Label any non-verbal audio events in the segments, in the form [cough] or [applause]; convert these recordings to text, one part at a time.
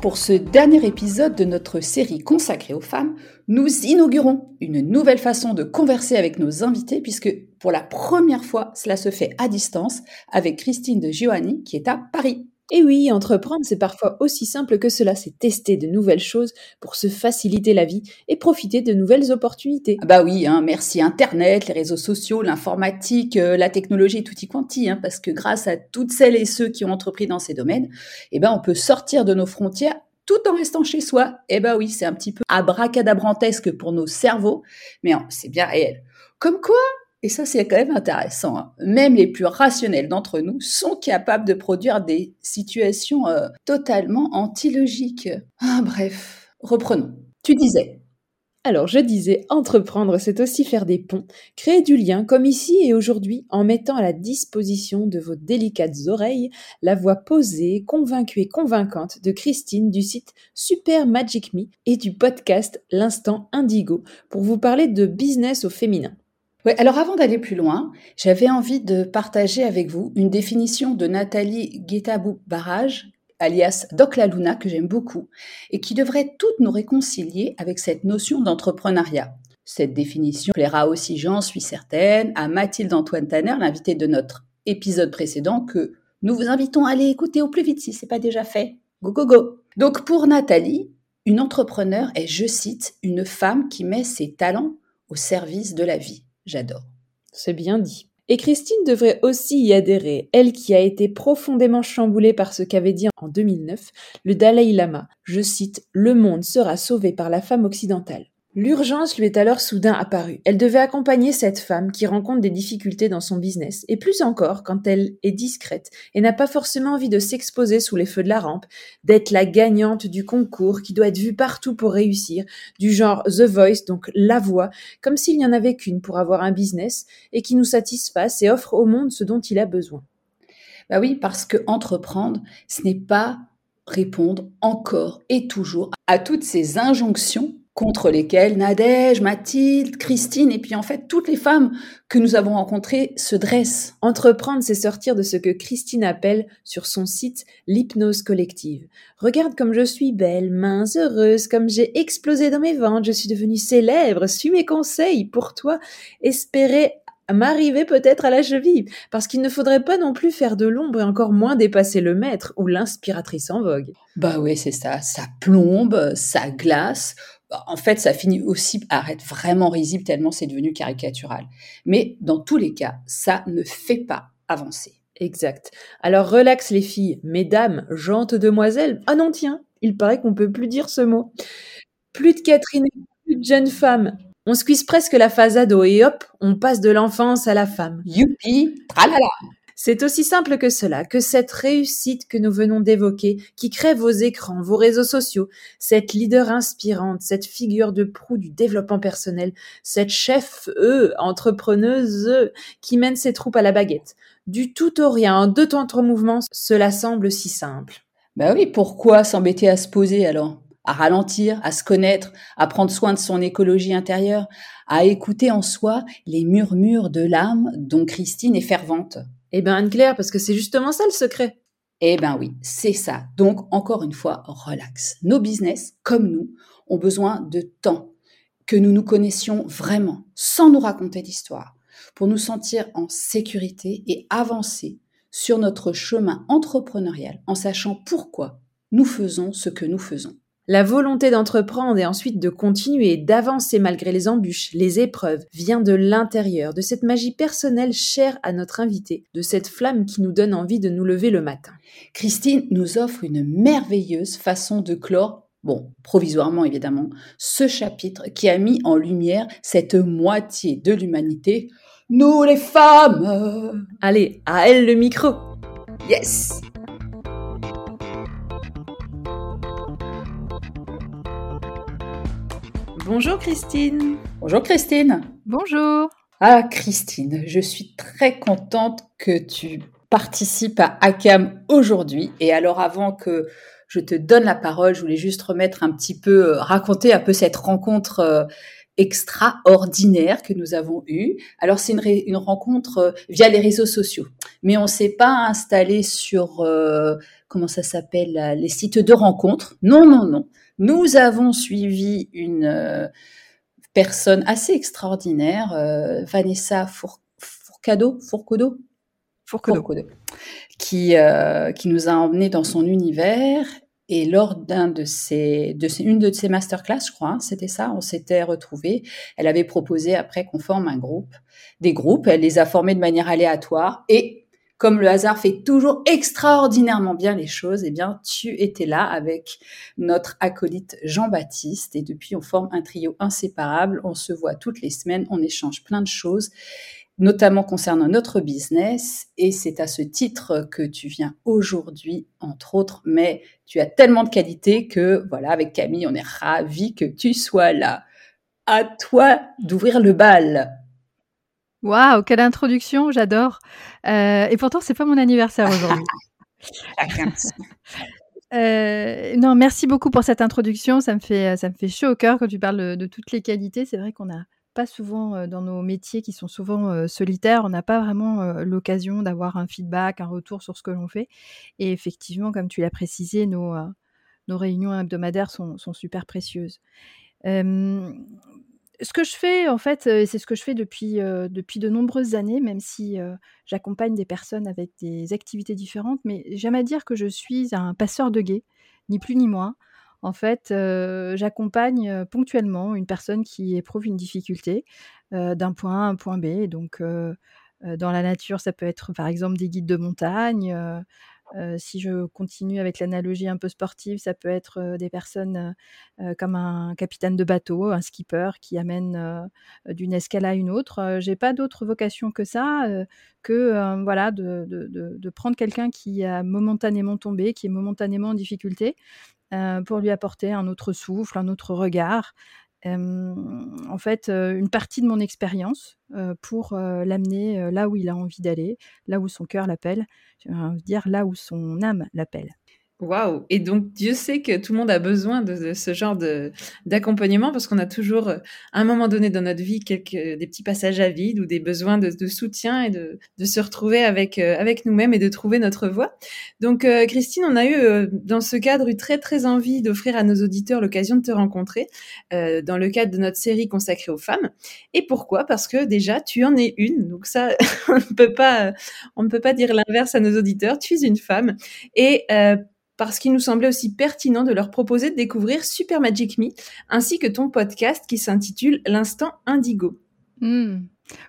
Pour ce dernier épisode de notre série consacrée aux femmes, nous inaugurons une nouvelle façon de converser avec nos invités puisque pour la première fois, cela se fait à distance avec Christine de Giovanni qui est à Paris. Et oui, entreprendre, c'est parfois aussi simple que cela, c'est tester de nouvelles choses pour se faciliter la vie et profiter de nouvelles opportunités. Ah bah oui, hein, merci Internet, les réseaux sociaux, l'informatique, euh, la technologie, tout y quanti, hein, parce que grâce à toutes celles et ceux qui ont entrepris dans ces domaines, eh ben on peut sortir de nos frontières tout en restant chez soi. Eh ben oui, c'est un petit peu abracadabrantesque pour nos cerveaux, mais c'est bien réel. Comme quoi, et ça, c'est quand même intéressant. Hein. Même les plus rationnels d'entre nous sont capables de produire des situations euh, totalement antilogiques. Ah, bref, reprenons. Tu disais. Alors, je disais, entreprendre, c'est aussi faire des ponts, créer du lien, comme ici et aujourd'hui, en mettant à la disposition de vos délicates oreilles la voix posée, convaincue et convaincante de Christine du site Super Magic Me et du podcast L'Instant Indigo pour vous parler de business au féminin. Ouais, alors avant d'aller plus loin, j'avais envie de partager avec vous une définition de Nathalie Guetabou Barrage, alias Doc La Luna, que j'aime beaucoup, et qui devrait toutes nous réconcilier avec cette notion d'entrepreneuriat. Cette définition plaira aussi, j'en suis certaine, à Mathilde Antoine Tanner, l'invitée de notre épisode précédent, que nous vous invitons à aller écouter au plus vite si ce n'est pas déjà fait. Go, go, go. Donc pour Nathalie, une entrepreneur est, je cite, une femme qui met ses talents au service de la vie. J'adore. C'est bien dit. Et Christine devrait aussi y adhérer, elle qui a été profondément chamboulée par ce qu'avait dit en 2009 le Dalai Lama. Je cite Le monde sera sauvé par la femme occidentale. L'urgence lui est alors soudain apparue. Elle devait accompagner cette femme qui rencontre des difficultés dans son business, et plus encore quand elle est discrète et n'a pas forcément envie de s'exposer sous les feux de la rampe, d'être la gagnante du concours qui doit être vue partout pour réussir, du genre The Voice, donc la voix, comme s'il n'y en avait qu'une pour avoir un business et qui nous satisfasse et offre au monde ce dont il a besoin. Bah oui, parce que entreprendre, ce n'est pas répondre encore et toujours à toutes ces injonctions contre lesquels Nadège, Mathilde, Christine et puis en fait toutes les femmes que nous avons rencontrées se dressent. Entreprendre, c'est sortir de ce que Christine appelle sur son site l'hypnose collective. Regarde comme je suis belle, mince, heureuse, comme j'ai explosé dans mes ventes, je suis devenue célèbre, suis mes conseils pour toi, espérer m'arriver peut-être à la cheville, parce qu'il ne faudrait pas non plus faire de l'ombre et encore moins dépasser le maître ou l'inspiratrice en vogue. Bah oui, c'est ça, ça plombe, ça glace, en fait, ça finit aussi par être vraiment risible tellement c'est devenu caricatural. Mais dans tous les cas, ça ne fait pas avancer. Exact. Alors relax les filles, mesdames, gentes demoiselles. Ah non tiens, il paraît qu'on peut plus dire ce mot. Plus de Catherine, plus de jeune femme. On squeeze presque la phase ado et hop, on passe de l'enfance à la femme. Youpi, tralala. C'est aussi simple que cela, que cette réussite que nous venons d'évoquer, qui crée vos écrans, vos réseaux sociaux, cette leader inspirante, cette figure de proue du développement personnel, cette chef, eux, entrepreneuse, qui mène ses troupes à la baguette. Du tout au rien, en deux temps trois mouvements, cela semble si simple. Ben oui, pourquoi s'embêter à se poser alors? À ralentir, à se connaître, à prendre soin de son écologie intérieure, à écouter en soi les murmures de l'âme dont Christine est fervente. Eh bien, Anne-Claire, parce que c'est justement ça le secret. Eh bien oui, c'est ça. Donc, encore une fois, relax. Nos business, comme nous, ont besoin de temps, que nous nous connaissions vraiment, sans nous raconter d'histoire, pour nous sentir en sécurité et avancer sur notre chemin entrepreneurial en sachant pourquoi nous faisons ce que nous faisons. La volonté d'entreprendre et ensuite de continuer, d'avancer malgré les embûches, les épreuves, vient de l'intérieur, de cette magie personnelle chère à notre invité, de cette flamme qui nous donne envie de nous lever le matin. Christine nous offre une merveilleuse façon de clore bon, provisoirement évidemment, ce chapitre qui a mis en lumière cette moitié de l'humanité, nous les femmes. Allez, à elle le micro. Yes. Bonjour Christine. Bonjour Christine. Bonjour. Ah, Christine, je suis très contente que tu participes à ACAM aujourd'hui. Et alors, avant que je te donne la parole, je voulais juste remettre un petit peu, euh, raconter un peu cette rencontre euh, extraordinaire que nous avons eue. Alors, c'est une, une, rencontre euh, via les réseaux sociaux, mais on s'est pas installé sur, comment ça s'appelle, les sites de rencontres. Non, non, non. Nous avons suivi une personne assez extraordinaire, euh, Vanessa Fourcado, Fourcado, qui, euh, qui nous a emmenés dans son univers. Et lors d'un de ces, de une de ses masterclass, je crois, hein, c'était ça, on s'était retrouvés. Elle avait proposé après qu'on forme un groupe, des groupes. Elle les a formés de manière aléatoire. Et comme le hasard fait toujours extraordinairement bien les choses, eh bien, tu étais là avec notre acolyte Jean-Baptiste et depuis, on forme un trio inséparable. On se voit toutes les semaines, on échange plein de choses, notamment concernant notre business. Et c'est à ce titre que tu viens aujourd'hui, entre autres, mais tu as tellement de qualités que, voilà, avec Camille, on est ravis que tu sois là. À toi d'ouvrir le bal. Waouh, quelle introduction, j'adore. Euh, et pourtant, c'est pas mon anniversaire aujourd'hui. [laughs] [laughs] euh, non, merci beaucoup pour cette introduction. Ça me fait, ça me fait chaud au cœur quand tu parles de, toutes les qualités. C'est vrai qu'on n'a pas souvent euh, dans nos métiers qui sont souvent euh, solitaires, on n'a pas vraiment l'occasion d'avoir un feedback, un retour sur ce que l'on fait. Et effectivement, comme tu l'as précisé, nos, nos réunions hebdomadaires sont, sont super précieuses ce que je fais, en fait, c'est ce que je fais depuis, depuis de nombreuses années, même si j'accompagne des personnes avec des activités différentes, mais j'aime à dire que je suis un passeur de guet, ni plus ni moins. En fait, j'accompagne ponctuellement une personne qui éprouve une difficulté d'un point A à un point B. Donc, dans la nature, ça peut être par exemple des guides de montagne, si je continue avec l'analogie un peu sportive, ça peut être des personnes comme un capitaine de bateau, un skipper qui amène d'une escale à une autre. J'ai pas d'autre vocation que ça, que voilà de, prendre quelqu'un qui a momentanément tombé, qui est momentanément en difficulté, pour lui apporter un autre souffle, un autre regard, en fait une partie de mon expérience pour l'amener là où il a envie d'aller, là où son cœur l'appelle, dire là où son âme l'appelle. Waouh Et donc, Dieu sait que tout le monde a besoin de, ce genre d'accompagnement parce qu'on a toujours, euh, à un moment donné dans notre vie, quelques des petits passages à vide ou des besoins de, soutien et de, de, se retrouver avec euh, avec nous-mêmes et de trouver notre voie. Donc, euh, Christine, on a eu dans ce cadre eu très très envie d'offrir à nos auditeurs l'occasion de te rencontrer dans le cadre de notre série consacrée aux femmes. Et pourquoi? Parce que déjà, tu en es une. Donc ça, [laughs] on ne peut pas on ne peut pas dire l'inverse à nos auditeurs. Tu es une femme et parce qu'il nous semblait aussi pertinent de leur proposer de découvrir Super Magic Me, ainsi que ton podcast qui s'intitule L'instant indigo. Hmm.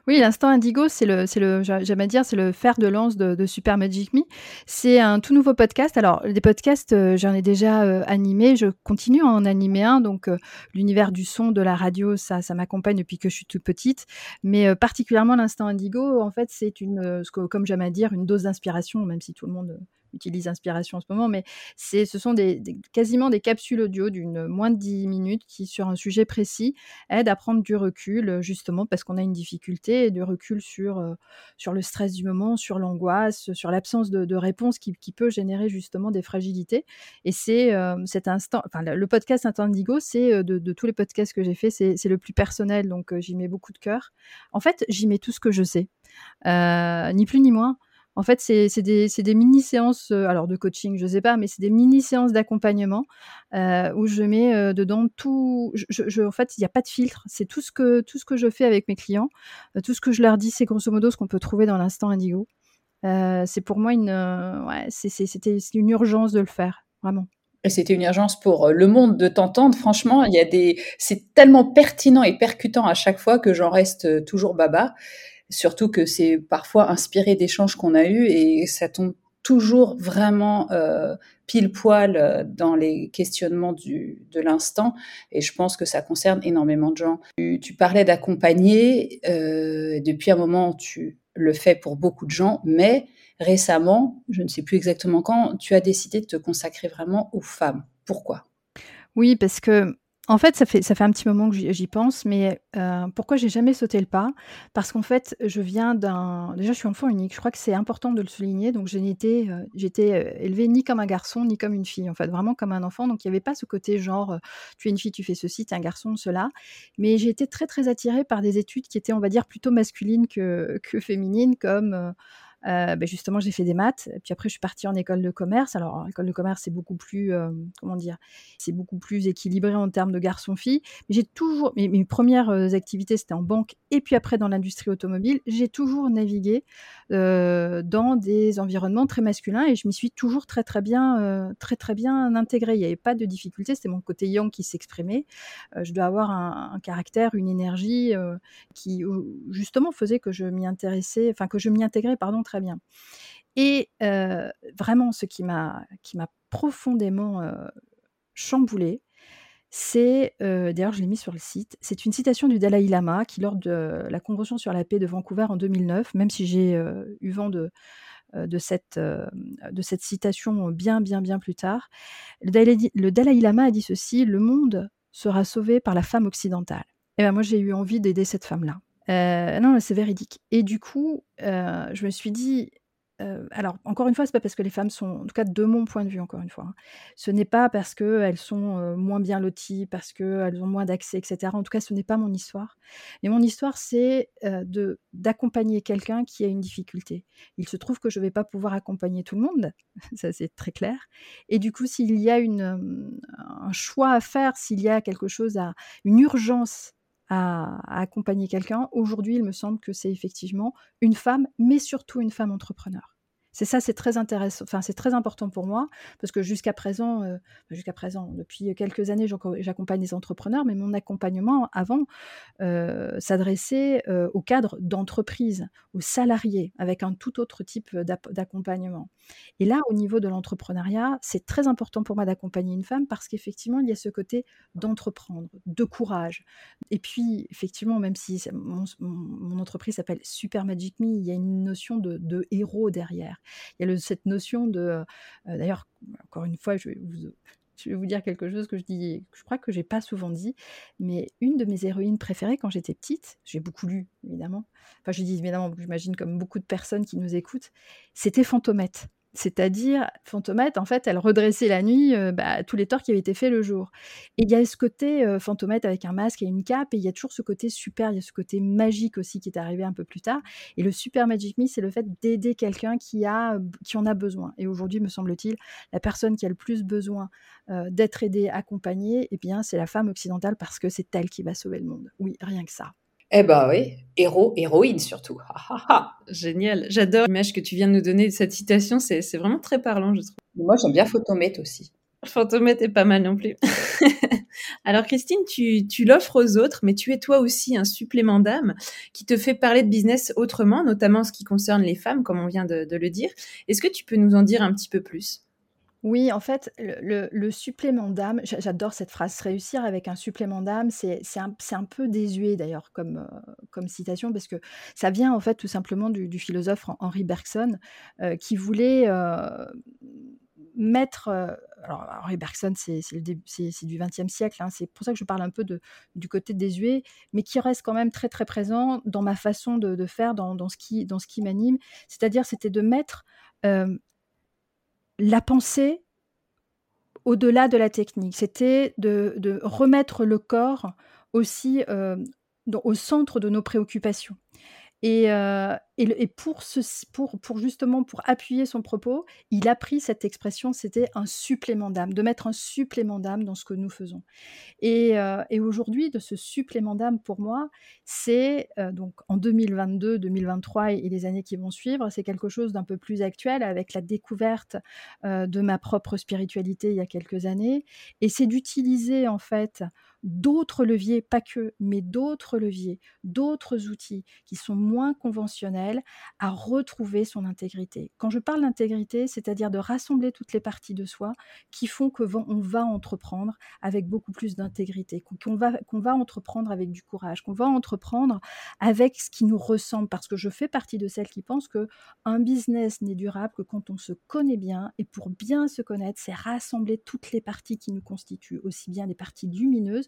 Oui, l'instant indigo, c'est le, c'est le, j'aime dire, c'est le fer de lance de, Super Magic Me. C'est un tout nouveau podcast. Alors, des podcasts, euh, j'en ai déjà euh, animé. Je continue à en animer un. Donc, euh, l'univers du son, de la radio, ça, ça m'accompagne depuis que je suis toute petite. Mais particulièrement l'instant indigo, en fait, c'est une, comme j'aime à dire, une dose d'inspiration, même si tout le monde utilise Inspiration en ce moment, mais c'est, ce sont des, quasiment des capsules audio d'une moins de 10 minutes qui, sur un sujet précis, aident à prendre du recul, justement parce qu'on a une difficulté, et du recul sur, euh, sur le stress du moment, sur l'angoisse, sur l'absence de, réponse qui, peut générer justement des fragilités. Et c'est euh, cet instant, enfin, le podcast Indigo, c'est euh, de, tous les podcasts que j'ai fait, c'est le plus personnel, donc j'y mets beaucoup de cœur. En fait, j'y mets tout ce que je sais, ni plus ni moins. En fait, c'est des, mini-séances, euh, alors de coaching, je ne sais pas, mais c'est des mini-séances d'accompagnement euh, où je mets euh, dedans tout. Je, en fait, il n'y a pas de filtre. C'est tout, ce que, tout ce que je fais avec mes clients. tout ce que je leur dis, c'est grosso modo ce qu'on peut trouver dans l'instant indigo. c'est pour moi une, c'était une urgence de le faire, vraiment. Et c'était une urgence pour le monde de t'entendre. Franchement, il y a des, c'est tellement pertinent et percutant à chaque fois que j'en reste toujours baba. Surtout que c'est parfois inspiré d'échanges qu'on a eus et ça tombe toujours vraiment euh, pile poil euh, dans les questionnements du, de l'instant et je pense que ça concerne énormément de gens. Tu, parlais d'accompagner, euh, depuis un moment tu le fais pour beaucoup de gens, mais récemment, je ne sais plus exactement quand, tu as décidé de te consacrer vraiment aux femmes. Pourquoi? Oui, parce que En fait, ça fait ça fait un petit moment que j'y pense, mais heu, pourquoi j'ai jamais sauté le pas? Parce qu'en fait, je viens d'un déjà, je suis enfant unique. Je crois que c'est important de le souligner. Donc je n'étais, heu, j'étais, heu, élevée ni comme un garçon, ni comme une fille, en fait, vraiment comme un enfant. Donc il y avait pas ce côté genre, heu, tu es une fille, tu fais ceci, tu es un garçon, cela. Mais j'ai été très, très attirée par des études qui étaient, on va dire, plutôt masculines que féminines, comme, heu euh, ben justement, j'ai fait des maths. Puis après, je suis partie en école de commerce. Alors, l'école de commerce, c'est beaucoup plus, euh, comment dire, c'est beaucoup plus équilibré en termes de garçon-fille. Mais j'ai toujours, mes, premières euh, activités, c'était en banque et puis après dans l'industrie automobile. J'ai toujours navigué dans des environnements très masculins et je m'y suis toujours très très bien, très très bien intégrée. Il n'y avait pas de difficulté. C'était mon côté yang qui s'exprimait. Je dois avoir un, un, caractère, une énergie qui justement faisait que je m'y intéressais, enfin que je m'y intégrais, pardon très bien. Et vraiment, ce qui m'a profondément euh, chamboulé, c'est d'ailleurs je l'ai mis sur le site. C'est une citation du Dalai Lama qui, lors de la Convention sur la paix de Vancouver en 2009, même si j'ai eu vent de cette, de cette citation bien, bien, bien plus tard. Le Dalai, Lama a dit ceci Le monde sera sauvé par la femme occidentale. Et ben moi, j'ai eu envie d'aider cette femme-là. Euh, non, c'est véridique. Et du coup, euh, je me suis dit, euh, alors encore une fois, c'est pas parce que les femmes sont, en tout cas de mon point de vue, encore une fois, hein, ce n'est pas parce qu'elles sont moins bien loties, parce qu'elles ont moins d'accès, etc. En tout cas, ce n'est pas mon histoire. Mais mon histoire, c'est de d'accompagner quelqu'un qui a une difficulté. Il se trouve que je ne vais pas pouvoir accompagner tout le monde, [laughs] ça c'est très clair. Et du coup, s'il y a une, un choix à faire, s'il y a quelque chose à une urgence à, accompagner quelqu'un. Aujourd'hui, il me semble que c'est effectivement une femme, mais surtout une femme entrepreneur. C'est ça, c'est très intéressant. Enfin, c'est très important pour moi parce que jusqu'à présent, euh, jusqu'à présent, depuis quelques années, j'accompagne des entrepreneurs, mais mon accompagnement avant euh, s'adressait euh, au cadre d'entreprise, aux salariés, avec un tout autre type d'accompagnement. Et là, au niveau de l'entrepreneuriat, c'est très important pour moi d'accompagner une femme parce qu'effectivement, il y a ce côté d'entreprendre, de courage. Et puis, effectivement, même si mon, entreprise s'appelle Super Magic Me, il y a une notion de héros derrière. Il y a cette notion de. Euh, D'ailleurs, encore une fois, je vais, vous, dire quelque chose que je dis, je crois que j'ai pas souvent dit, mais une de mes héroïnes préférées quand j'étais petite, j'ai beaucoup lu évidemment. Enfin, je dis évidemment, j'imagine comme beaucoup de personnes qui nous écoutent, c'était Fantomette. C'est-à-dire, Fantomette, en fait, elle redressait la nuit euh, bah, tous les torts qui avaient été faits le jour. Et il y a ce côté euh, Fantomette avec un masque et une cape, et il y a toujours ce côté super, il y a ce côté magique aussi qui est arrivé un peu plus tard. Et le super Magic Me, c'est le fait d'aider quelqu'un qui, qui en a besoin. Et aujourd'hui, me semble-t-il, la personne qui a le plus besoin euh, d'être aidée, accompagnée, eh bien, c'est la femme occidentale parce que c'est elle qui va sauver le monde. Oui, rien que ça. Eh ben oui, héros, héroïne surtout. Génial, j'adore l'image que tu viens de nous donner de cette citation, c'est vraiment très parlant, je trouve. Moi, j'aime bien Photomètre aussi. Photomètre est pas mal non plus. [laughs] Alors Christine, tu, tu l'offres aux autres, mais tu es toi aussi un supplément d'âme qui te fait parler de business autrement, notamment en ce qui concerne les femmes, comme on vient de, de le dire. Est-ce que tu peux nous en dire un petit peu plus? Oui, en fait, le, supplément d'âme, j'adore cette phrase, réussir avec un supplément d'âme, c'est un, peu désuet d'ailleurs comme, euh, comme citation, parce que ça vient en fait tout simplement du, philosophe Henri Bergson, euh, qui voulait euh, mettre... Alors Henri Bergson, c'est du XXe siècle, hein, c'est pour ça que je parle un peu du côté désuet, mais qui reste quand même très très présent dans ma façon de, faire, dans, dans, ce qui, dans ce qui m'anime, c'est-à-dire c'était de mettre la pensée au-delà de la technique. C'était de, remettre le corps aussi euh, au centre de nos préoccupations. Et, pour, justement pour appuyer son propos, il a pris cette expression, c'était un supplément d'âme, de mettre un supplément d'âme dans ce que nous faisons. Et, et aujourd'hui, de ce supplément d'âme pour moi, c'est donc en 2022, 2023 et, les années qui vont suivre, c'est quelque chose d'un peu plus actuel avec la découverte de ma propre spiritualité il y a quelques années. Et c'est d'utiliser en fait d'autres leviers, pas que, mais d'autres leviers, d'autres outils qui sont moins conventionnels à retrouver son intégrité. Quand je parle d'intégrité, c'est-à-dire de rassembler toutes les parties de soi qui font que on va entreprendre avec beaucoup plus d'intégrité, qu'on va, qu'on va entreprendre avec du courage, qu'on va entreprendre avec ce qui nous ressemble, parce que je fais partie de celles qui pensent que un business n'est durable que quand on se connaît bien, et pour bien se connaître, c'est rassembler toutes les parties qui nous constituent, aussi bien les parties lumineuses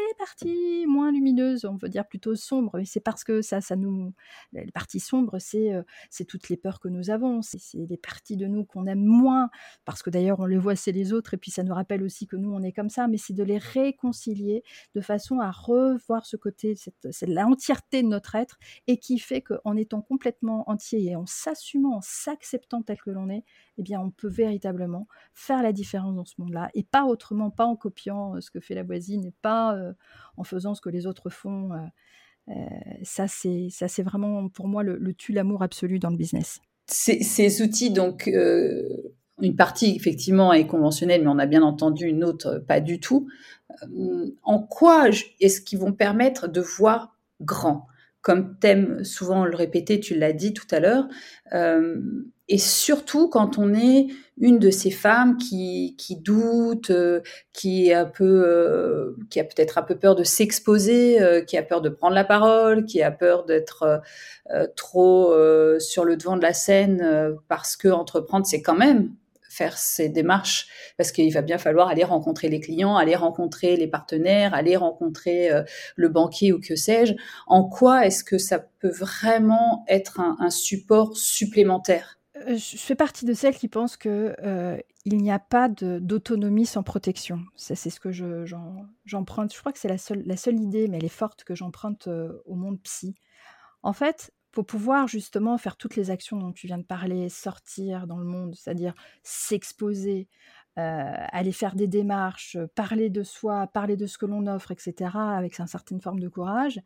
les parties moins lumineuses, on veut dire plutôt sombres. Et c'est parce que ça, ça nous, les parties sombres, c'est euh, toutes les peurs que nous avons, c'est les parties de nous qu'on aime moins, parce que d'ailleurs on les voit c'est les autres, et puis ça nous rappelle aussi que nous on est comme ça. Mais c'est de les réconcilier de façon à revoir ce côté, c'est l'entièreté de notre être, et qui fait qu'en étant complètement entier et en s'assumant, en s'acceptant tel que l'on est, eh bien on peut véritablement faire la différence dans ce monde-là, et pas autrement, pas en copiant euh, ce que fait la voisine, et pas euh, en faisant ce que les autres font. Euh, euh, ça, c'est ça, c'est vraiment pour moi le, le tue l'amour absolu dans le business. Ces, ces outils, donc, une partie effectivement est conventionnelle, mais on a bien entendu une autre pas du tout. en quoi est-ce qu'ils vont permettre de voir grand? Comme thème souvent le répéter, tu l'as dit tout à l'heure. Et surtout quand on est une de ces femmes qui, qui doute, euh, qui est un peu, euh, qui a peut-être un peu peur de s'exposer, euh, qui a peur de prendre la parole, qui a peur d'être trop sur le devant de la scène parce que entreprendre c'est quand même faire ces démarches parce qu'il va bien falloir aller rencontrer les clients, aller rencontrer les partenaires, aller rencontrer le banquier ou que sais-je. En quoi est-ce que ça peut vraiment être un, support supplémentaire? Euh, je fais partie de celles qui pensent que euh, il n'y a pas d'autonomie sans protection. C'est ce que j'emprunte. Je, crois que c'est la seule, la seule idée, mais elle est forte, que j'emprunte euh, au monde psy. En fait, pour pouvoir justement faire toutes les actions dont tu viens de parler, sortir dans le monde, c'est-à-dire s'exposer, aller faire des démarches, parler de soi, parler de ce que l'on offre, etc., avec une certaine forme de courage,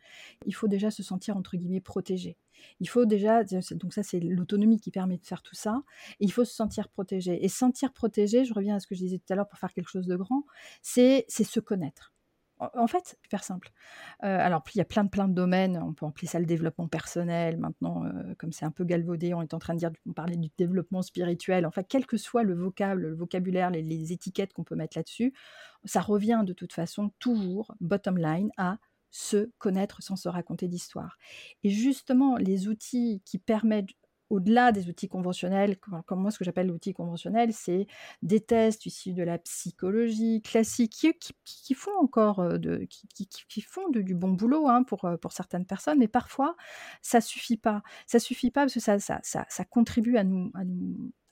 il faut déjà se sentir, entre guillemets, protégé. Il faut déjà, donc ça c'est l'autonomie qui permet de faire tout ça, il faut se sentir protégé. Et sentir protégé, je reviens à ce que je disais tout à l'heure pour faire quelque chose de grand, c'est se connaître. En fait, super simple. Euh, alors, il y a plein de, plein de domaines. On peut appeler ça le développement personnel. Maintenant, euh, comme c'est un peu galvaudé, on est en train de dire, du développement spirituel. Enfin, quel que soit le vocabulaire, les, les étiquettes qu'on peut mettre là-dessus, ça revient de toute façon toujours, bottom line, à se connaître sans se raconter d'histoire. Et justement, les outils qui permettent au-delà des outils conventionnels, comme moi ce que j'appelle l'outil conventionnel, c'est des tests issus de la psychologie classique qui, font encore euh, qui, font du bon boulot hein, pour, euh, pour certaines personnes, mais parfois ça suffit pas. Ça suffit pas parce que ça, contribue à nous,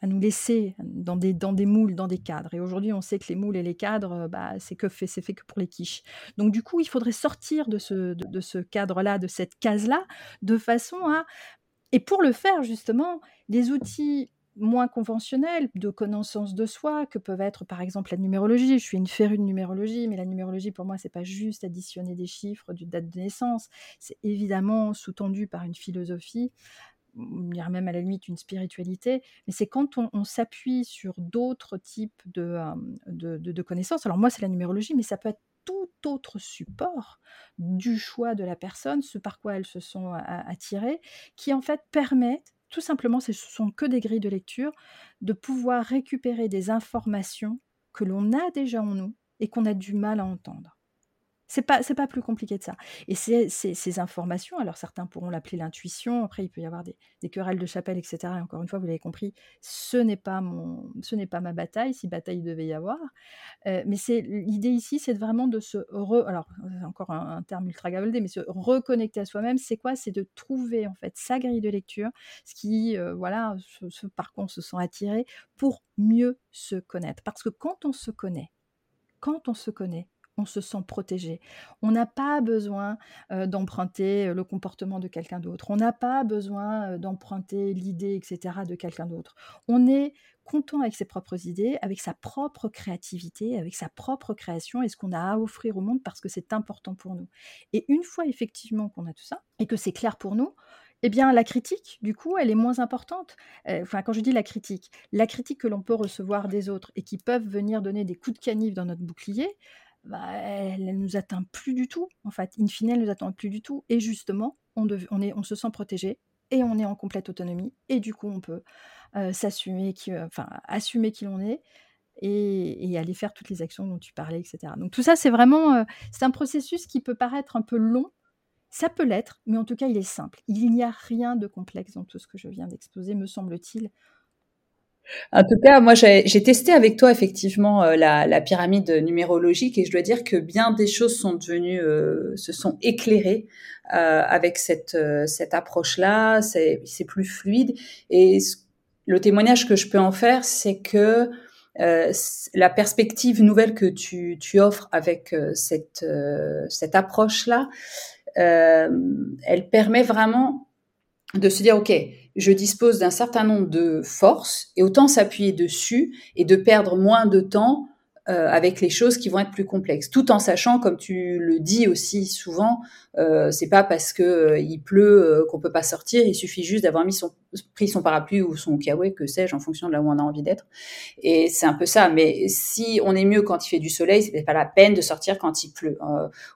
laisser dans des, moules, dans des cadres. Et aujourd'hui, on sait que les moules et les cadres, bah, c'est que fait, c'est fait que pour les quiches. Donc du coup, il faudrait sortir de ce cadre-là, de cette case-là, de façon à et pour le faire, justement, les outils moins conventionnels de connaissance de soi, que peuvent être par exemple la numérologie. Je suis une férue de numérologie, mais la numérologie pour moi, c'est pas juste additionner des chiffres du date de naissance. C'est évidemment sous-tendu par une philosophie, même à la limite une spiritualité, mais c'est quand on, s'appuie sur d'autres types de, de, de connaissances. Alors moi, c'est la numérologie, mais ça peut être tout autre support du choix de la personne, ce par quoi elles se sont attirées, qui en fait permettent, tout simplement, ce sont que des grilles de lecture, de pouvoir récupérer des informations que l'on a déjà en nous et qu'on a du mal à entendre. C'est pas, pas plus compliqué de ça. Et ces, informations, alors certains pourront l'appeler l'intuition, après il peut y avoir des, querelles de chapelle, etc. Et encore une fois, vous l'avez compris, ce n'est pas pas ma bataille, si bataille devait y avoir. Euh, mais l'idée ici, c'est vraiment de se alors encore un, terme ultra mais se reconnecter à soi-même. C'est quoi? C'est de trouver en fait sa grille de lecture, ce qui, euh, voilà, ce par quoi on se sent attiré, pour mieux se connaître. Parce que quand on se connaît, quand on se connaît, on se sent protégé. On n'a pas besoin d'emprunter le comportement de quelqu'un d'autre. On n'a pas besoin d'emprunter l'idée, etc., de quelqu'un d'autre. On est content avec ses propres idées, avec sa propre créativité, avec sa propre création et ce qu'on a à offrir au monde parce que c'est important pour nous. Et une fois effectivement qu'on a tout ça et que c'est clair pour nous, eh bien, la critique, du coup, elle est moins importante. enfin, quand je dis la critique, la critique que l'on peut recevoir des autres et qui peuvent venir donner des coups de canif dans notre bouclier, bah, elle ne nous atteint plus du tout, en fait. In fine, elle ne nous atteint plus du tout. Et justement, on, est, on se sent protégé et on est en complète autonomie. Et du coup, on peut euh, s'assumer, qui, euh, enfin, assumer qui l'on est et, aller faire toutes les actions dont tu parlais, etc. Donc tout ça, c'est vraiment, euh, c'est un processus qui peut paraître un peu long. Ça peut l'être, mais en tout cas, il est simple. Il n'y a rien de complexe dans tout ce que je viens d'exposer, me semble-t-il. En tout cas, moi, j'ai testé avec toi effectivement euh, la, pyramide numérologique et je dois dire que bien des choses sont devenues, euh, se sont éclairées euh, avec cette, cette approche-là. C'est plus fluide. Et le témoignage que je peux en faire, c'est que la perspective nouvelle que tu, tu offres avec cette, cette approche-là, elle permet vraiment de se dire, OK, je dispose d'un certain nombre de forces et autant s'appuyer dessus et de perdre moins de temps euh, avec les choses qui vont être plus complexes, tout en sachant, comme tu le dis aussi souvent, euh, c'est pas parce que euh, il pleut euh, qu'on peut pas sortir, il suffit juste d'avoir mis son pris son parapluie ou son kawaii, que sais-je, en fonction de là où on a envie d'être. Et c'est un peu ça. Mais si on est mieux quand il fait du soleil, c'est pas la peine de sortir quand il pleut,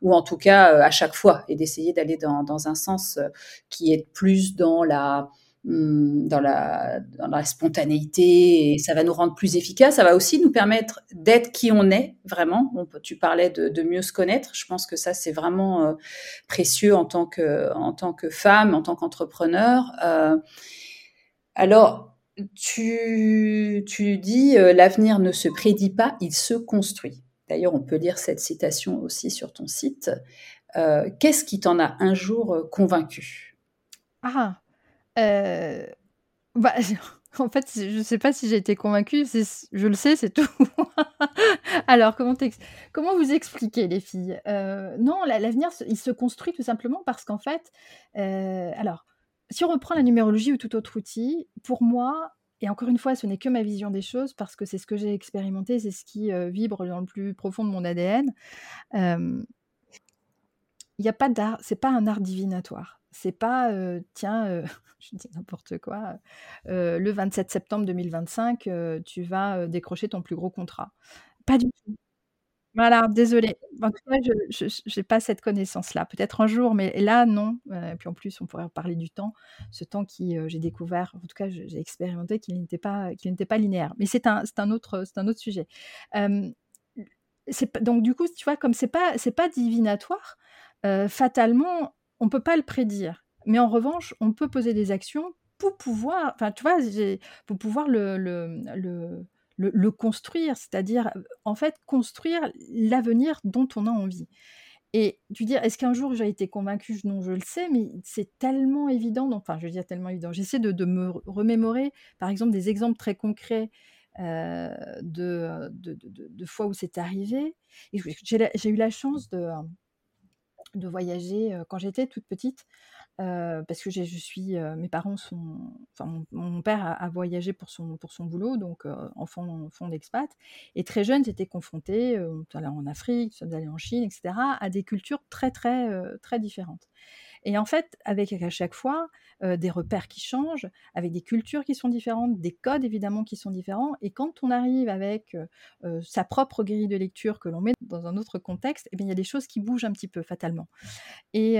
ou en tout cas à chaque fois, et d'essayer d'aller dans, dans un sens qui est plus dans la dans la, dans la spontanéité et ça va nous rendre plus efficaces. Ça va aussi nous permettre d'être qui on est vraiment. tu parlais de, mieux se connaître. Je pense que ça c'est vraiment euh, précieux en tant que femme, en tant qu'entrepreneur. Euh, alors tu, tu dis euh, l'avenir ne se prédit pas, il se construit. D'ailleurs, on peut lire cette citation aussi sur ton site. Qu'est-ce qui t'en a un jour convaincu? Ah, euh, bah, [laughs] en fait, je ne sais pas si j'ai été convaincue, je le sais, c'est tout. [laughs] Alors, comment, vous expliquer, les filles? Euh, Non, l'avenir, il se construit tout simplement parce qu'en fait, euh, alors, si on reprend la numérologie ou tout autre outil, pour moi, et encore une fois, ce n'est que ma vision des choses parce que c'est ce que j'ai expérimenté, c'est ce qui vibre dans le plus profond de mon ADN. Il n'y a pas d'art, c'est pas un art divinatoire. C'est pas, tiens, [laughs] je dis n'importe quoi, le 27 septembre 2025, tu vas décrocher ton plus gros contrat. Pas du tout. Voilà, désolée. En tout cas, je n'ai pas cette connaissance-là. Peut-être un jour, mais là, non. Et puis en plus, on pourrait parler du temps, ce temps qui, j'ai découvert, en tout cas, j'ai expérimenté qu'il n'était pas, qu'il pas linéaire. Mais c'est un, un, autre, un autre sujet. donc du coup, tu vois, comme c'est pas, pas divinatoire, fatalement, on peut pas le prédire. Mais en revanche, on peut poser des actions pour pouvoir, enfin, tu vois, pour pouvoir le, construire, c'est-à-dire, en fait, construire l'avenir dont on a envie. Et tu dis, est-ce qu'un jour j'ai été convaincue? Non, je le sais, mais c'est tellement évident. Enfin, je veux dire tellement évident. J'essaie de, me remémorer, par exemple, des exemples très concrets de, de, de, fois où c'est arrivé. J'ai eu la chance de, de voyager quand j'étais toute petite parce que je suis, mes parents sont, enfin mon, père a, voyagé pour son pour son boulot, donc enfant, enfant d'expat. Et très jeune, j'étais confrontée, on en Afrique, nous en Chine, etc., à des cultures très très très différentes. Et en fait, avec à chaque fois des repères qui changent, avec des cultures qui sont différentes, des codes évidemment qui sont différents. Et quand on arrive avec sa propre grille de lecture que l'on met dans un autre contexte, eh bien, il y a des choses qui bougent un petit peu fatalement. Et,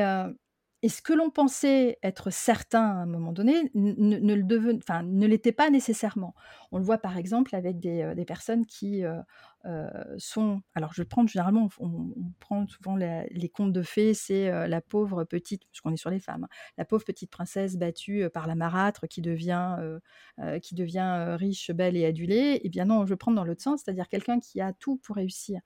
ce que l'on pensait être certain à un moment donné ne, l'était pas nécessairement. On le voit par exemple avec des, personnes qui euh, sont. Alors je prends généralement, on, prend souvent les contes de fées, c'est la pauvre petite, parce qu'on est sur les femmes, hein, la pauvre petite princesse battue par la marâtre qui devient, qui devient riche, belle et adulée. Eh bien non, je prends dans l'autre sens, c'est-à-dire quelqu'un qui a tout pour réussir.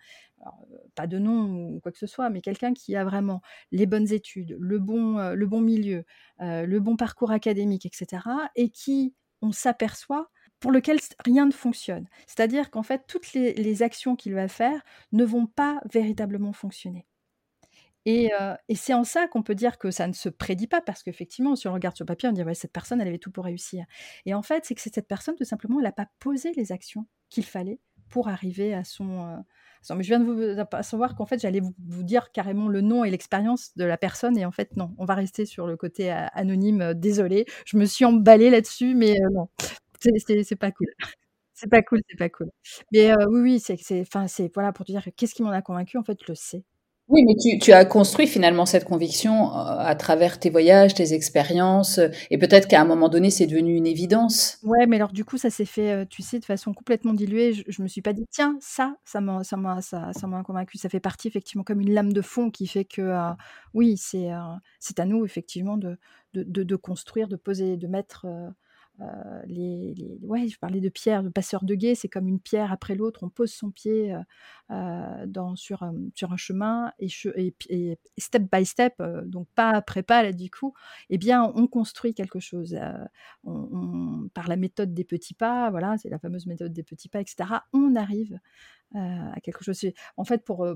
pas de nom ou quoi que ce soit, mais quelqu'un qui a vraiment les bonnes études, le bon, le bon milieu, le bon parcours académique, etc. Et qui, on s'aperçoit, pour lequel rien ne fonctionne. C'est-à-dire qu'en fait, toutes les, actions qu'il va faire ne vont pas véritablement fonctionner. Et, euh, c'est en ça qu'on peut dire que ça ne se prédit pas, parce qu'effectivement, si on regarde sur papier, on dit ouais, cette personne, elle avait tout pour réussir. Et en fait, c'est que cette personne, tout simplement, elle n'a pas posé les actions qu'il fallait pour arriver à son. Euh, je viens de vous savoir qu'en fait, j'allais vous, dire carrément le nom et l'expérience de la personne, et en fait, non, on va rester sur le côté euh, anonyme. Désolée, je me suis emballée là-dessus, mais non, c'est pas cool. C'est pas cool, c'est pas cool. Mais oui, oui, c'est enfin, c'est voilà, pour te dire qu'est-ce qui m'en a convaincu, en fait, je le sais. Oui, mais tu, tu as construit finalement cette conviction à travers tes voyages, tes expériences, et peut-être qu'à un moment donné, c'est devenu une évidence. Ouais, mais alors du coup, ça s'est fait, tu sais, de façon complètement diluée. Je, je me suis pas dit, tiens, ça, ça m'a, ça m'a, ça, ça m'a convaincu. Ça fait partie effectivement comme une lame de fond qui fait que, oui, c'est, c'est à nous effectivement de, de, de, construire, de poser, de mettre ouais, je parlais de pierre, de passeur de guet, c'est comme une pierre après l'autre, on pose son pied dans, sur, sur un chemin et, step by step, donc pas après pas du coup, eh bien on construit quelque chose par la méthode des petits pas, voilà, c'est la fameuse méthode des petits pas, etc. On arrive à quelque chose. En fait, pour,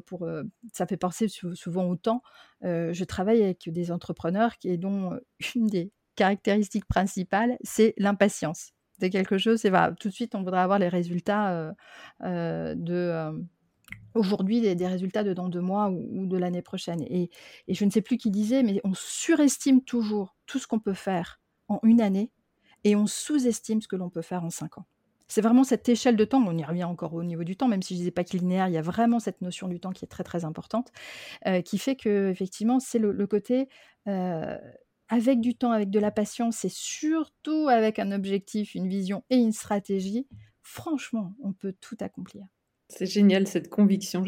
ça fait penser souvent au temps. je travaille avec des entrepreneurs qui, dont une des caractéristique principale, c'est l'impatience. C'est quelque chose, tout de suite, on voudrait avoir les résultats euh, euh, de euh, aujourd'hui, des, résultats de dans deux mois ou, de l'année prochaine. Et, je ne sais plus qui disait, mais on surestime toujours tout ce qu'on peut faire en une année et on sous-estime ce que l'on peut faire en cinq ans. C'est vraiment cette échelle de temps, on y revient encore au niveau du temps, même si je ne disais pas qu'il linéaire, il y a vraiment cette notion du temps qui est très très importante, qui fait que effectivement c'est le, côté avec du temps, avec de la patience et surtout avec un objectif, une vision et une stratégie, franchement, on peut tout accomplir. C'est génial cette conviction,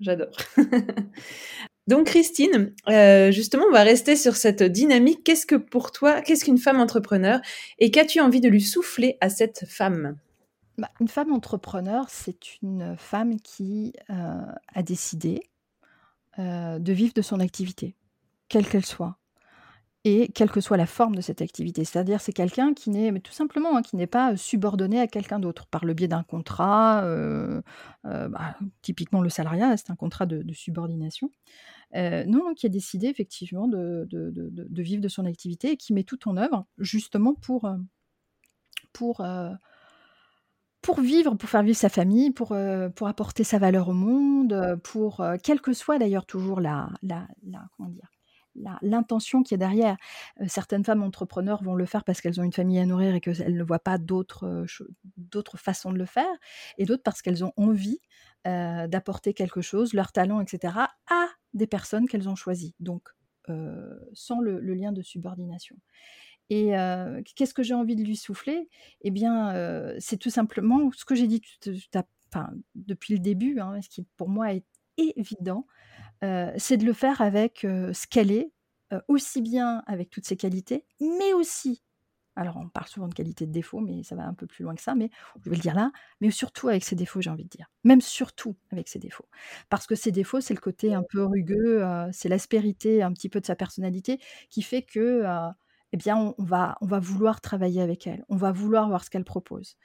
j'adore. [laughs] Donc Christine, euh, justement, on va rester sur cette dynamique. Qu'est-ce que pour toi, qu'est-ce qu'une femme entrepreneur et qu'as-tu envie de lui souffler à cette femme? Bah, Une femme entrepreneur, c'est une femme qui euh, a décidé euh, de vivre de son activité, quelle qu'elle soit et quelle que soit la forme de cette activité. C'est-à-dire, c'est quelqu'un qui n'est, tout simplement, hein, qui n'est pas subordonné à quelqu'un d'autre par le biais d'un contrat. Bah, typiquement, le salariat, c'est un contrat de, subordination. non, qui a décidé effectivement de, vivre de son activité et qui met tout en œuvre justement pour, vivre, pour faire vivre sa famille, pour, pour apporter sa valeur au monde, pour, quelle que soit d'ailleurs toujours la, la, la comment dire, l'intention qui est derrière. certaines femmes entrepreneurs vont le faire parce qu'elles ont une famille à nourrir et qu'elles ne voient pas d'autres façons de le faire, et d'autres parce qu'elles ont envie d'apporter quelque chose, leur talent, etc., à des personnes qu'elles ont choisies. Donc, sans le, lien de subordination. Et qu'est-ce que j'ai envie de lui souffler? Eh bien, c'est tout simplement ce que j'ai dit depuis le début, hein, ce qui pour moi est évident, c'est de le faire avec ce qu'elle est, aussi bien avec toutes ses qualités, mais aussi, alors on parle souvent de qualité de défaut, mais ça va un peu plus loin que ça, mais je vais le dire là, mais surtout avec ses défauts, j'ai envie de dire. Même surtout avec ses défauts. Parce que ses défauts, c'est le côté un peu rugueux, c'est l'aspérité un petit peu de sa personnalité qui fait que eh bien, on, va, on va vouloir travailler avec elle, on va vouloir voir ce qu'elle propose.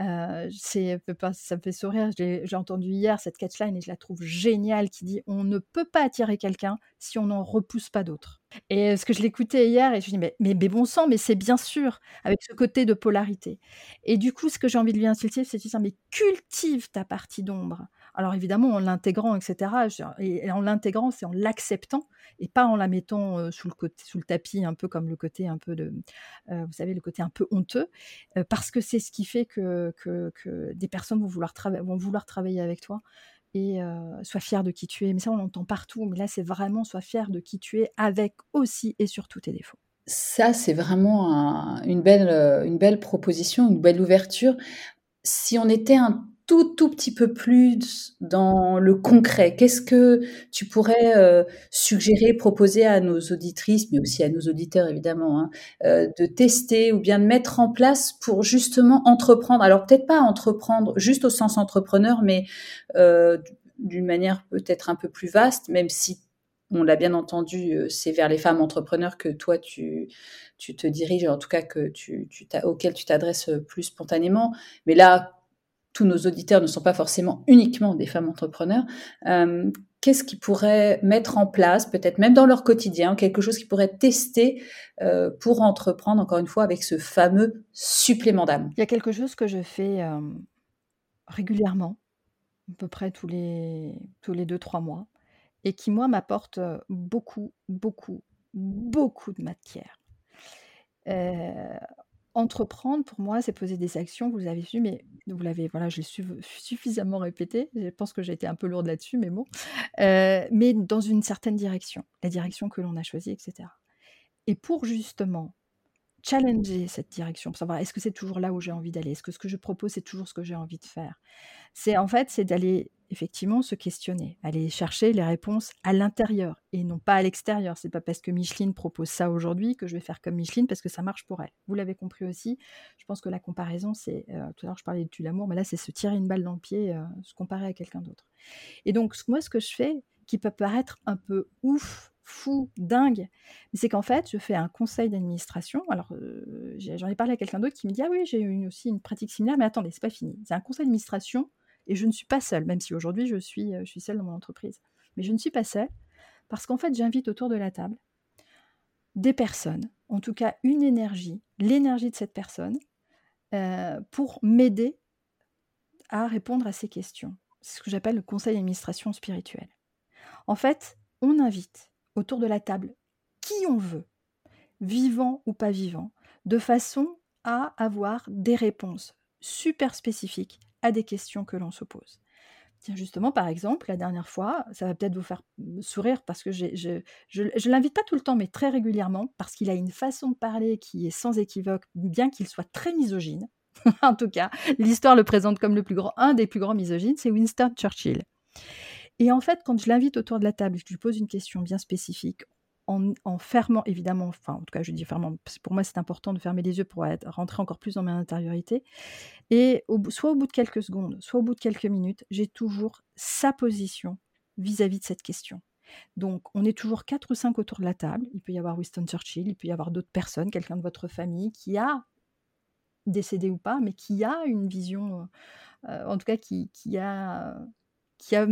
Euh, ça me fait sourire, j'ai, entendu hier cette catchline et je la trouve géniale qui dit On ne peut pas attirer quelqu'un si on n'en repousse pas d'autres. Et ce que je l'écoutais hier et je me dis mais, mais, bon sang, mais c'est bien sûr, avec ce côté de polarité. Et du coup, ce que j'ai envie de lui insulter, c'est de dire mais cultive ta partie d'ombre. Alors évidemment, en l'intégrant, etc. Et en l'intégrant, c'est en l'acceptant et pas en la mettant sous, le tapis, un peu comme le côté un peu de, vous savez, le côté un peu honteux, parce que c'est ce qui fait que, que, des personnes vont vouloir, vont vouloir travailler avec toi et sois fier de qui tu es. Mais ça, on l'entend partout. Mais là, c'est vraiment sois fier de qui tu es avec aussi et surtout tes défauts. Ça, c'est vraiment une, belle, une belle proposition, une belle ouverture. Si on était un tout, tout petit peu plus dans le concret. Qu'est-ce que tu pourrais euh, suggérer, proposer à nos auditrices, mais aussi à nos auditeurs évidemment, hein, euh, de tester ou bien de mettre en place pour justement entreprendre? Alors peut-être pas entreprendre juste au sens entrepreneur, mais euh, d'une manière peut-être un peu plus vaste, même si on l'a bien entendu, c'est vers les femmes entrepreneurs que toi tu, tu te diriges, en tout cas que tu, tu auquel tu t'adresses plus spontanément. Mais là, tous nos auditeurs ne sont pas forcément uniquement des femmes entrepreneurs. Euh, qu'est-ce qu'ils pourraient mettre en place, peut-être même dans leur quotidien, quelque chose qu'ils pourraient tester euh, pour entreprendre, encore une fois, avec ce fameux supplément d'âme? Il y a quelque chose que je fais euh, régulièrement, à peu près tous les, tous les deux, trois mois, et qui, moi, m'apporte beaucoup, beaucoup, beaucoup de matière. Entreprendre, pour moi, c'est poser des actions, vous avez vu, mais vous l'avez, voilà, je l'ai suffisamment répété. Je pense que j'ai été un peu lourde là-dessus, mais bon. Euh, mais dans une certaine direction, la direction que l'on a choisie, etc. Et pour justement challenger cette direction pour savoir est-ce que c'est toujours là où j'ai envie d'aller? Est-ce que ce que je propose, c'est toujours ce que j'ai envie de faire? C'est en fait, c'est d'aller effectivement se questionner, aller chercher les réponses à l'intérieur et non pas à l'extérieur. C'est pas parce que Micheline propose ça aujourd'hui que je vais faire comme Micheline parce que ça marche pour elle. Vous l'avez compris aussi. Je pense que la comparaison, c'est euh, tout à l'heure je parlais du l'amour, mais là c'est se tirer une balle dans le pied, euh, se comparer à quelqu'un d'autre. Et donc moi, ce que je fais, qui peut paraître un peu ouf fou, dingue, c'est qu'en fait, je fais un conseil d'administration. Alors, euh, j'en ai parlé à quelqu'un d'autre qui me dit Ah oui, j'ai aussi une pratique similaire, mais attendez, c'est pas fini. C'est un conseil d'administration et je ne suis pas seule, même si aujourd'hui je suis, euh, je suis seule dans mon entreprise. Mais je ne suis pas seule parce qu'en fait, j'invite autour de la table des personnes, en tout cas une énergie, l'énergie de cette personne, euh, pour m'aider à répondre à ces questions. C'est ce que j'appelle le conseil d'administration spirituelle. En fait, on invite autour de la table qui on veut, vivant ou pas vivant, de façon à avoir des réponses super spécifiques à des questions que l'on se pose. Tiens, justement, par exemple, la dernière fois, ça va peut-être vous faire sourire parce que je ne l'invite pas tout le temps, mais très régulièrement, parce qu'il a une façon de parler qui est sans équivoque, bien qu'il soit très misogyne. [laughs] en tout cas, l'histoire le présente comme le plus grand, un des plus grands misogynes, c'est Winston Churchill. Et en fait, quand je l'invite autour de la table et que je lui pose une question bien spécifique, en, fermant, évidemment, enfin, en tout cas, je dis fermant, pour moi, c'est important de fermer les yeux pour rentrer encore plus dans ma intériorité. Et soit au bout de quelques secondes, soit au bout de quelques minutes, j'ai toujours sa position vis-à-vis de cette question. Donc, on est toujours quatre ou cinq autour de la table. Il peut y avoir Winston Churchill, il peut y avoir d'autres personnes, quelqu'un de votre famille qui a décédé ou pas, mais qui a une vision, euh, en tout cas qui, qui a qui a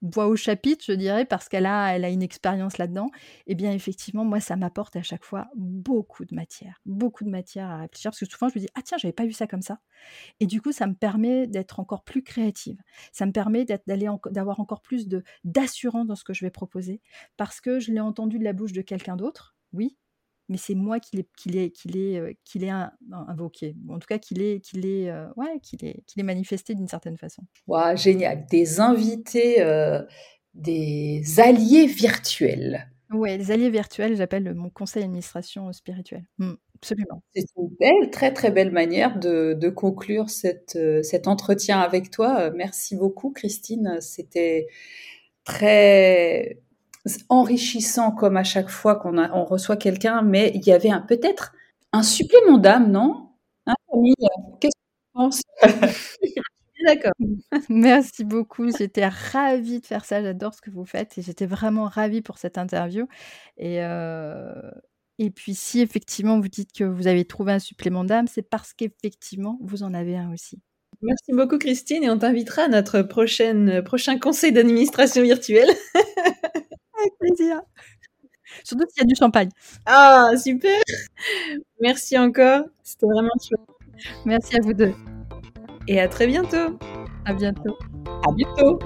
voix au chapitre, je dirais, parce qu'elle a, elle a une expérience là-dedans, eh bien effectivement, moi, ça m'apporte à chaque fois beaucoup de matière, beaucoup de matière à réfléchir, parce que souvent, je me dis, ah tiens, j'avais pas vu ça comme ça. Et du coup, ça me permet d'être encore plus créative. Ça me permet d'aller d'avoir encore plus de d'assurance dans ce que je vais proposer, parce que je l'ai entendu de la bouche de quelqu'un d'autre, oui, mais c'est moi qui l'ai qui l'ai qui l'ai qui l'ai invoqué. En tout cas qui l'ai qui l'ai ouais qui l'ai qui l'ai manifesté d'une certaine façon. Waouh génial. Des invités des alliés virtuels. Ouais les alliés virtuels j'appelle mon conseil d'administration spirituel. Mmh, absolument. C'est une belle très très belle manière de, de conclure cette, cet entretien avec toi. Merci beaucoup Christine. C'était très enrichissant comme à chaque fois qu'on on reçoit quelqu'un, mais il y avait un, peut-être un supplément d'âme, non? Hein, Camille Qu'est-ce que tu penses? [laughs] D'accord. Merci beaucoup. J'étais ravie de faire ça. J'adore ce que vous faites et j'étais vraiment ravie pour cette interview. Et, euh, et puis, si effectivement vous dites que vous avez trouvé un supplément d'âme, c'est parce qu'effectivement vous en avez un aussi. Merci beaucoup, Christine, et on t'invitera à notre prochaine, prochain conseil d'administration virtuelle. [laughs] Avec plaisir. Surtout s'il y a du champagne. Ah, super. Merci encore. C'était vraiment chouette. Merci à vous deux. Et à très bientôt. À bientôt. À bientôt.